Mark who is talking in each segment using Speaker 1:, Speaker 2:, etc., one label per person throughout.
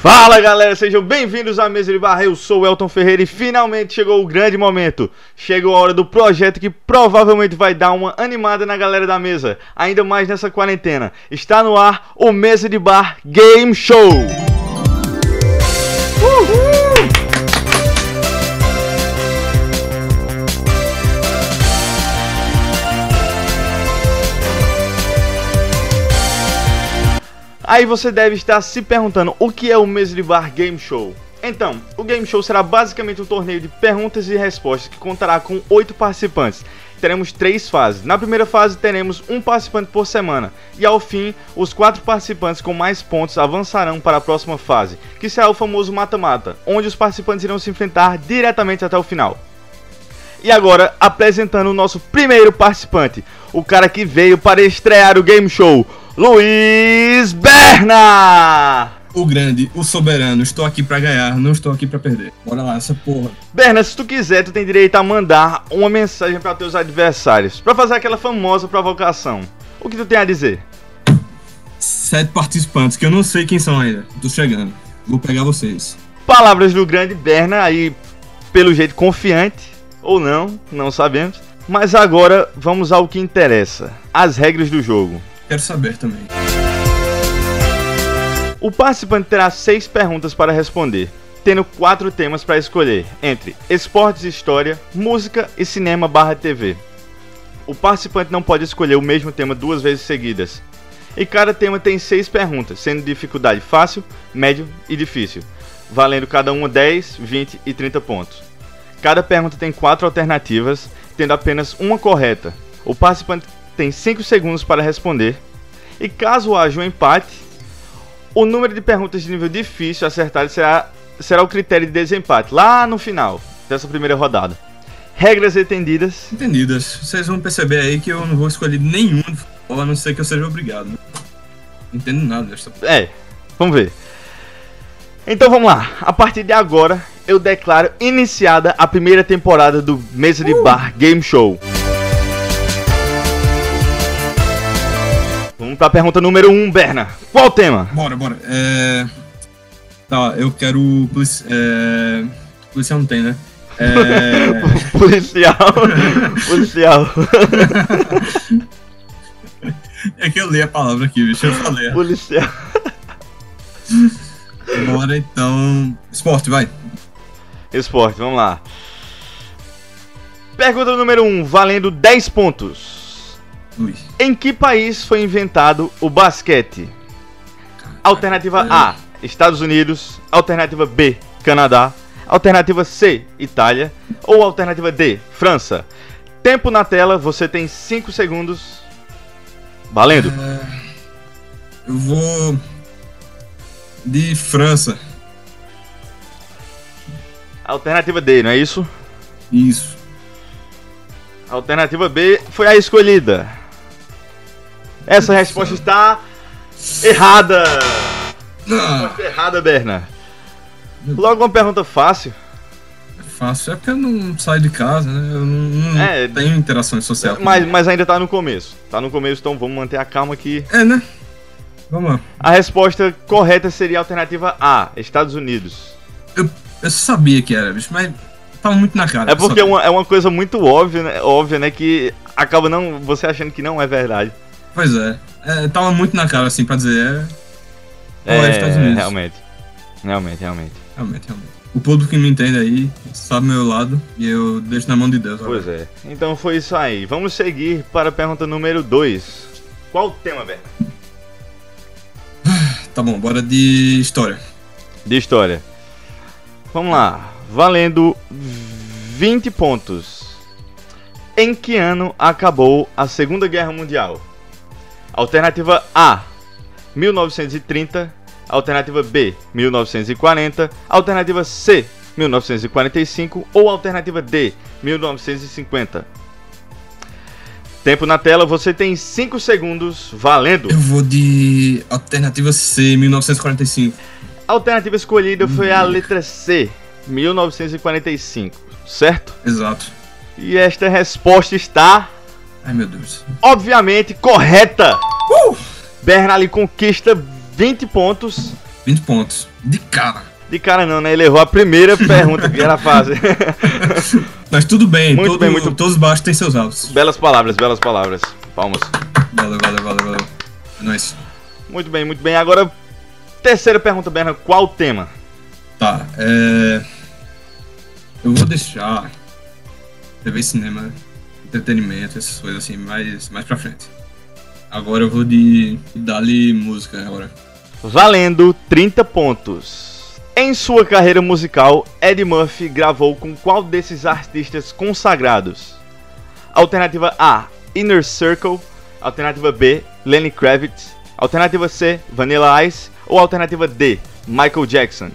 Speaker 1: Fala galera, sejam bem-vindos à Mesa de Barra. Eu sou o Elton Ferreira e finalmente chegou o grande momento. Chegou a hora do projeto que provavelmente vai dar uma animada na galera da mesa, ainda mais nessa quarentena. Está no ar o Mesa de Bar Game Show. Uhul! Aí você deve estar se perguntando o que é o Mesa de Bar Game Show. Então, o Game Show será basicamente um torneio de perguntas e respostas que contará com oito participantes. Teremos três fases. Na primeira fase teremos um participante por semana e ao fim, os quatro participantes com mais pontos avançarão para a próxima fase, que será o famoso mata-mata, onde os participantes irão se enfrentar diretamente até o final. E agora, apresentando o nosso primeiro participante, o cara que veio para estrear o Game Show, Luiz Berna!
Speaker 2: O grande, o soberano, estou aqui para ganhar, não estou aqui para perder. Bora lá, essa porra.
Speaker 1: Berna, se tu quiser, tu tem direito a mandar uma mensagem para teus adversários, para fazer aquela famosa provocação. O que tu tem a dizer?
Speaker 2: Sete participantes que eu não sei quem são ainda. Tô chegando. Vou pegar vocês.
Speaker 1: Palavras do grande Berna, aí pelo jeito confiante ou não, não sabemos. Mas agora vamos ao que interessa: as regras do jogo.
Speaker 2: Quero saber também.
Speaker 1: O participante terá seis perguntas para responder, tendo quatro temas para escolher, entre esportes e história, música e cinema barra TV. O participante não pode escolher o mesmo tema duas vezes seguidas. E cada tema tem seis perguntas, sendo dificuldade fácil, médio e difícil, valendo cada uma 10, 20 e 30 pontos. Cada pergunta tem quatro alternativas, tendo apenas uma correta. O participante tem 5 segundos para responder. E caso haja um empate, o número de perguntas de nível difícil acertado será, será o critério de desempate, lá no final dessa primeira rodada. Regras entendidas?
Speaker 2: Entendidas. Vocês vão perceber aí que eu não vou escolher nenhum a não ser que eu seja obrigado. Não entendo nada dessa.
Speaker 1: É, vamos ver. Então vamos lá. A partir de agora, eu declaro iniciada a primeira temporada do Mesa de uh. Bar Game Show. Vamos pra pergunta número 1, um, Berna. Qual o tema?
Speaker 2: Bora, bora. É... Tá, eu quero. Polici... É... Policial não tem, né?
Speaker 1: É... policial. policial.
Speaker 2: é que eu li a palavra aqui, bicho. Eu falei.
Speaker 1: Policial.
Speaker 2: Bora então. Esporte, vai.
Speaker 1: Esporte, vamos lá. Pergunta número 1, um, valendo 10 pontos. Ui. Em que país foi inventado o basquete? Alternativa A, Estados Unidos. Alternativa B, Canadá. Alternativa C, Itália. Ou alternativa D, França. Tempo na tela, você tem 5 segundos. Valendo. É,
Speaker 2: eu vou. De França.
Speaker 1: Alternativa D, não é isso?
Speaker 2: Isso.
Speaker 1: Alternativa B foi a escolhida. Essa resposta está errada. Resposta errada, Berna. Logo uma pergunta fácil.
Speaker 2: É fácil, é porque eu não saio de casa, né? Eu não, não é, tenho interações sociais.
Speaker 1: Mas, mas ainda tá no começo. Tá no começo, então vamos manter a calma aqui.
Speaker 2: É, né? Vamos lá.
Speaker 1: A resposta correta seria a alternativa A, Estados Unidos.
Speaker 2: Eu, eu sabia que era, bicho, mas tava muito na cara.
Speaker 1: É porque é uma, é uma coisa muito óbvia, né? Óbvia, né? Que acaba não, você achando que não é verdade.
Speaker 2: Pois é. é. Tava muito na cara, assim, pra dizer.
Speaker 1: É, é, é Estados Unidos. Realmente. Realmente, realmente.
Speaker 2: Realmente, realmente. O público que me entende aí sabe meu lado e eu deixo na mão de Deus.
Speaker 1: Pois é. Então foi isso aí. Vamos seguir para a pergunta número 2. Qual o tema, Berna?
Speaker 2: Tá bom, bora de história.
Speaker 1: De história. Vamos lá. Valendo 20 pontos. Em que ano acabou a Segunda Guerra Mundial? Alternativa A, 1930. Alternativa B, 1940. Alternativa C, 1945. Ou alternativa D, 1950. Tempo na tela, você tem 5 segundos valendo.
Speaker 2: Eu vou de alternativa C, 1945.
Speaker 1: A alternativa escolhida foi a letra C, 1945, certo?
Speaker 2: Exato.
Speaker 1: E esta resposta está
Speaker 2: Ai, meu Deus.
Speaker 1: Obviamente, correta. Uh! Bernali conquista 20 pontos.
Speaker 2: 20 pontos. De cara.
Speaker 1: De cara não, né? Ele errou a primeira pergunta que era fácil.
Speaker 2: Mas tudo bem,
Speaker 1: Muito
Speaker 2: todo-
Speaker 1: bem, muito-
Speaker 2: todos baixos têm seus altos.
Speaker 1: belas palavras, belas palavras. Palmas.
Speaker 2: Valeu, valeu, valeu, valeu. É nóis.
Speaker 1: Muito bem, muito bem. Agora, terceira pergunta, Berna. Qual o tema?
Speaker 2: Tá, é. Eu vou deixar TV, cinema, entretenimento, essas coisas assim, mais, mais pra frente. Agora eu vou de. Dali música agora.
Speaker 1: Valendo 30 pontos. Em sua carreira musical, Eddie Murphy gravou com qual desses artistas consagrados? Alternativa A, Inner Circle. Alternativa B, Lenny Kravitz. Alternativa C, Vanilla Ice. Ou alternativa D, Michael Jackson.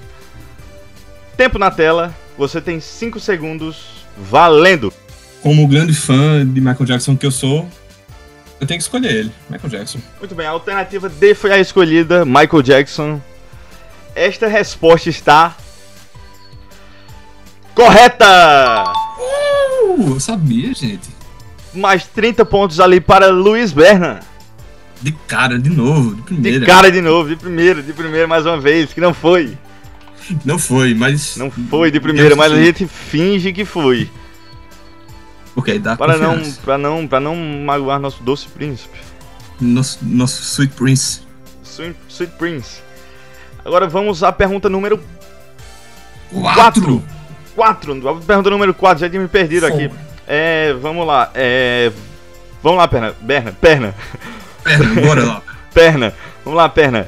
Speaker 1: Tempo na tela, você tem 5 segundos. Valendo!
Speaker 2: Como grande fã de Michael Jackson que eu sou, eu tenho que escolher ele, Michael Jackson.
Speaker 1: Muito bem, a alternativa D foi a escolhida, Michael Jackson. Esta resposta está. Correta!
Speaker 2: Uh, eu sabia, gente.
Speaker 1: Mais 30 pontos ali para Luiz Berna.
Speaker 2: De cara, de novo, de
Speaker 1: De
Speaker 2: primeira.
Speaker 1: cara de novo, de primeira, de primeira mais uma vez, que não foi.
Speaker 2: Não foi, mas.
Speaker 1: Não foi de primeira, mas a gente finge que foi.
Speaker 2: Ok, dá
Speaker 1: Para não, para não, para não magoar nosso doce príncipe.
Speaker 2: Nosso, nosso Sweet Prince.
Speaker 1: Sweet, Sweet Prince. Agora vamos à pergunta número
Speaker 2: Quatro!
Speaker 1: 4. A pergunta número 4, já tinha me perdido aqui. É, vamos lá. É, vamos lá, perna. Perna, perna,
Speaker 2: Perna, bora lá.
Speaker 1: perna. Vamos lá, perna.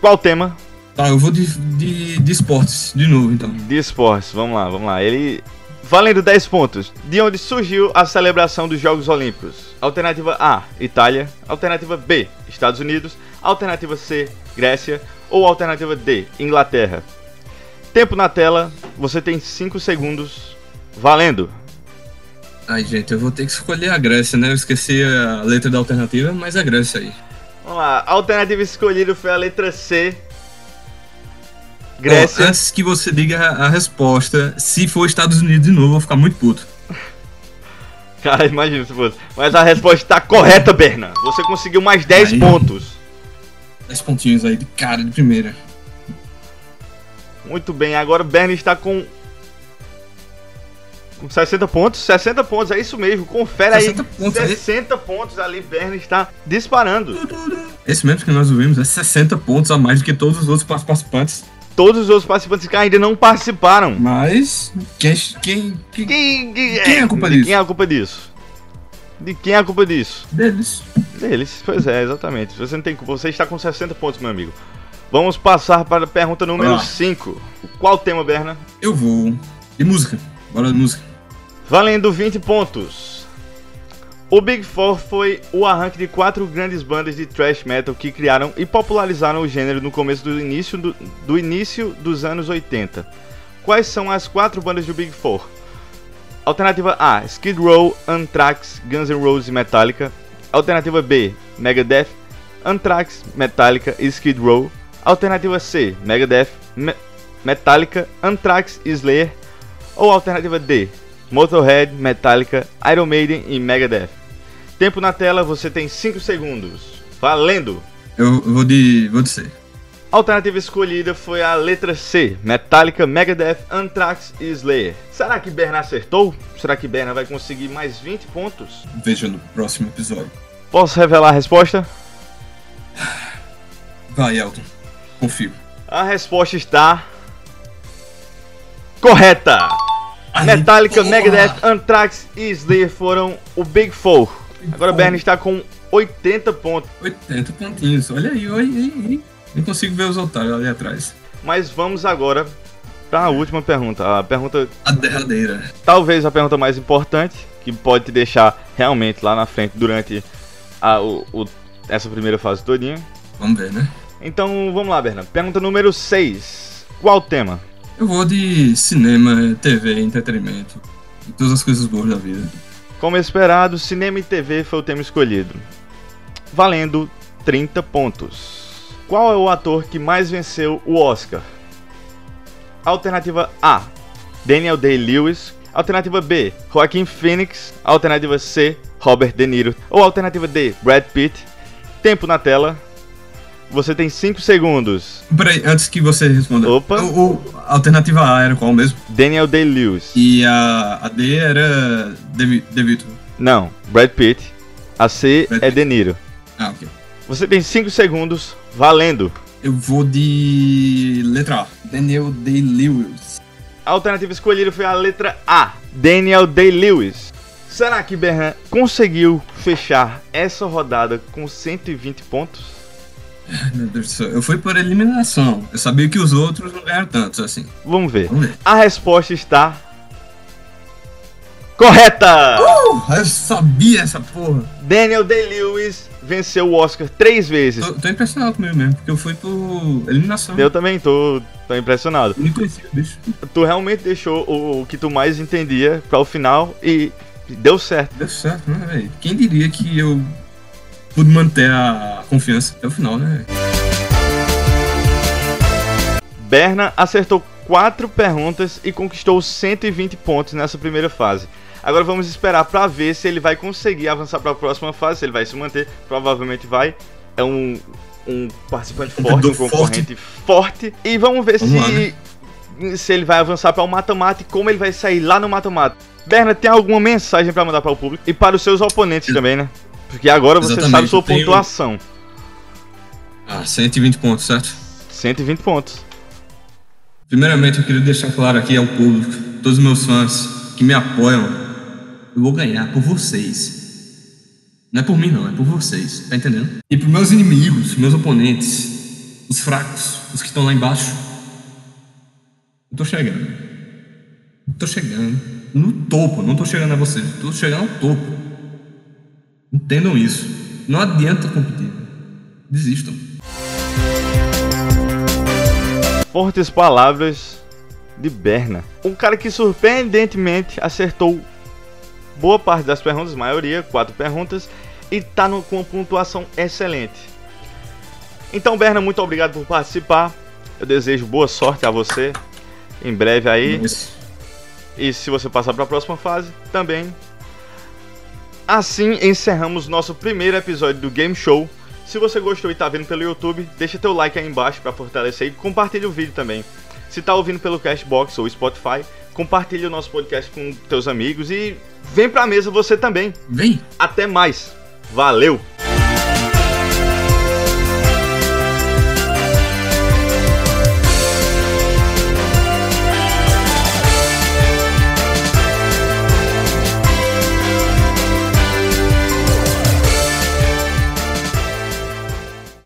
Speaker 1: Qual o tema?
Speaker 2: Tá, eu vou de, de, de esportes, de novo, então.
Speaker 1: De esportes. Vamos lá, vamos lá. Ele. Valendo 10 pontos. De onde surgiu a celebração dos Jogos Olímpicos? Alternativa A, Itália. Alternativa B, Estados Unidos. Alternativa C, Grécia. Ou alternativa D, Inglaterra. Tempo na tela, você tem 5 segundos. Valendo!
Speaker 2: Ai, gente, eu vou ter que escolher a Grécia, né? Eu esqueci a letra da alternativa, mas é a Grécia aí.
Speaker 1: Vamos lá, a alternativa escolhida foi a letra C. Grécia.
Speaker 2: antes que você diga a, a resposta, se for Estados Unidos de novo, eu vou ficar muito puto.
Speaker 1: Cara, imagina se fosse. Mas a resposta está correta, Berna. Você conseguiu mais 10
Speaker 2: Aí.
Speaker 1: pontos.
Speaker 2: 10 pontinhos aí de cara, de primeira.
Speaker 1: Muito bem, agora o Berna está com. Com 60 pontos. 60 pontos, é isso mesmo. Confere
Speaker 2: 60
Speaker 1: aí.
Speaker 2: pontos aí.
Speaker 1: 60 pontos ali, Berna está disparando.
Speaker 2: Esse mesmo que nós ouvimos é 60 pontos a mais do que todos os outros participantes.
Speaker 1: Todos os outros participantes que ainda não participaram.
Speaker 2: Mas. Quem. Quem. quem
Speaker 1: Quem, quem,
Speaker 2: Quem é a culpa disso?
Speaker 1: Quem é a culpa disso? De quem é a culpa disso?
Speaker 2: deles.
Speaker 1: Deles, pois é, exatamente. Você não tem culpa, você está com 60 pontos, meu amigo. Vamos passar para a pergunta número
Speaker 2: Ah.
Speaker 1: 5. Qual tema, Berna?
Speaker 2: Eu vou. De música. Bora de música.
Speaker 1: Valendo 20 pontos. O Big Four foi o arranque de quatro grandes bandas de thrash metal que criaram e popularizaram o gênero no começo do início, do, do início dos anos 80. Quais são as quatro bandas do Big Four? Alternativa A: Skid Row, Anthrax, Guns N' Roses e Metallica. Alternativa B: Megadeth, Anthrax, Metallica e Skid Row. Alternativa C: Megadeth, Me- Metallica, Anthrax e Slayer. Ou alternativa D: Motorhead, Metallica, Iron Maiden e Megadeth. Tempo na tela, você tem 5 segundos. Valendo!
Speaker 2: Eu vou de. Vou de C.
Speaker 1: A alternativa escolhida foi a letra C: Metallica, Megadeth, Anthrax e Slayer. Será que Berna acertou? Será que Berna vai conseguir mais 20 pontos?
Speaker 2: Veja no próximo episódio.
Speaker 1: Posso revelar a resposta?
Speaker 2: Vai, Elton. Confio.
Speaker 1: A resposta está. Correta!
Speaker 2: Ai,
Speaker 1: Metallica,
Speaker 2: porra!
Speaker 1: Megadeth, Anthrax e Slayer foram o Big Four. Agora o Berna está com 80 pontos.
Speaker 2: 80 pontinhos. Olha aí, olha aí. Nem consigo ver os otários ali atrás.
Speaker 1: Mas vamos agora para a última pergunta. A pergunta,
Speaker 2: A derradeira.
Speaker 1: talvez a pergunta mais importante, que pode te deixar realmente lá na frente durante a, o- o- essa primeira fase todinha.
Speaker 2: Vamos ver, né?
Speaker 1: Então vamos lá, Berna. Pergunta número 6. Qual o tema?
Speaker 2: Eu vou de cinema, TV, entretenimento. E todas as coisas boas da vida.
Speaker 1: Como esperado, cinema e TV foi o tema escolhido. Valendo 30 pontos. Qual é o ator que mais venceu o Oscar? Alternativa A: Daniel Day-Lewis. Alternativa B: Joaquin Phoenix. Alternativa C: Robert De Niro. Ou alternativa D: Brad Pitt. Tempo na tela. Você tem 5 segundos.
Speaker 2: Peraí, antes que você responda.
Speaker 1: Opa.
Speaker 2: O, o- a alternativa A era qual mesmo?
Speaker 1: Daniel Day-Lewis.
Speaker 2: E a, a D era Devi- DeVito.
Speaker 1: Não, Brad Pitt. A C
Speaker 2: Brad
Speaker 1: é
Speaker 2: Pitt.
Speaker 1: De Niro.
Speaker 2: Ah, ok.
Speaker 1: Você tem 5 segundos, valendo.
Speaker 2: Eu vou de letra A. Daniel Day-Lewis.
Speaker 1: A alternativa escolhida foi a letra A, Daniel Day-Lewis. Será que Berran conseguiu fechar essa rodada com 120 pontos?
Speaker 2: Meu Deus do céu. Eu fui por eliminação. Eu sabia que os outros não ganharam tantos assim.
Speaker 1: Vamos ver.
Speaker 2: Vamos ver.
Speaker 1: A resposta está correta!
Speaker 2: Uh, eu sabia essa porra.
Speaker 1: Daniel Day-Lewis venceu o Oscar três vezes.
Speaker 2: Tô, tô impressionado comigo mesmo, porque eu fui por eliminação.
Speaker 1: Eu também tô, tô impressionado.
Speaker 2: Nem conhecia bicho.
Speaker 1: Tu realmente deixou o, o que tu mais entendia para o final e deu certo.
Speaker 2: Deu certo, né, velho? Quem diria que eu pude manter a confiança até o final, né?
Speaker 1: Berna acertou quatro perguntas e conquistou 120 pontos nessa primeira fase. Agora vamos esperar para ver se ele vai conseguir avançar para a próxima fase, se ele vai se manter, provavelmente vai. É um, um participante forte, um concorrente forte. E vamos ver
Speaker 2: Vamos lá,
Speaker 1: se, se ele vai avançar para o mata-mata e como ele vai sair lá no mata-mata. Berna, tem alguma mensagem para mandar para o público e para os seus oponentes também, né? Porque agora você
Speaker 2: Exatamente,
Speaker 1: sabe sua
Speaker 2: eu tenho-
Speaker 1: pontuação.
Speaker 2: Ah, 120 pontos, certo?
Speaker 1: 120 pontos.
Speaker 2: Primeiramente, eu queria deixar claro aqui ao público, todos os meus fãs que me apoiam, eu vou ganhar por vocês. Não é por mim, não, é por vocês, tá entendendo? E pros meus inimigos, meus oponentes, os fracos, os que estão lá embaixo, eu tô chegando. Tô chegando no topo, não tô chegando a vocês, tô chegando ao topo. Entendam isso. Não adianta competir. Desistam.
Speaker 1: Fortes palavras de Berna. Um cara que surpreendentemente acertou boa parte das perguntas, maioria, quatro perguntas, e tá no- com uma pontuação excelente. Então, Berna, muito obrigado por participar. Eu desejo boa sorte a você em breve aí.
Speaker 2: Mas-
Speaker 1: E se você passar para a próxima fase, também. Assim encerramos nosso primeiro episódio do Game Show. Se você gostou e tá vendo pelo YouTube, deixa teu like aí embaixo para fortalecer e compartilha o vídeo também. Se tá ouvindo pelo Cashbox ou Spotify, compartilha o nosso podcast com teus amigos e vem pra mesa você também.
Speaker 2: Vem!
Speaker 1: Até mais. Valeu!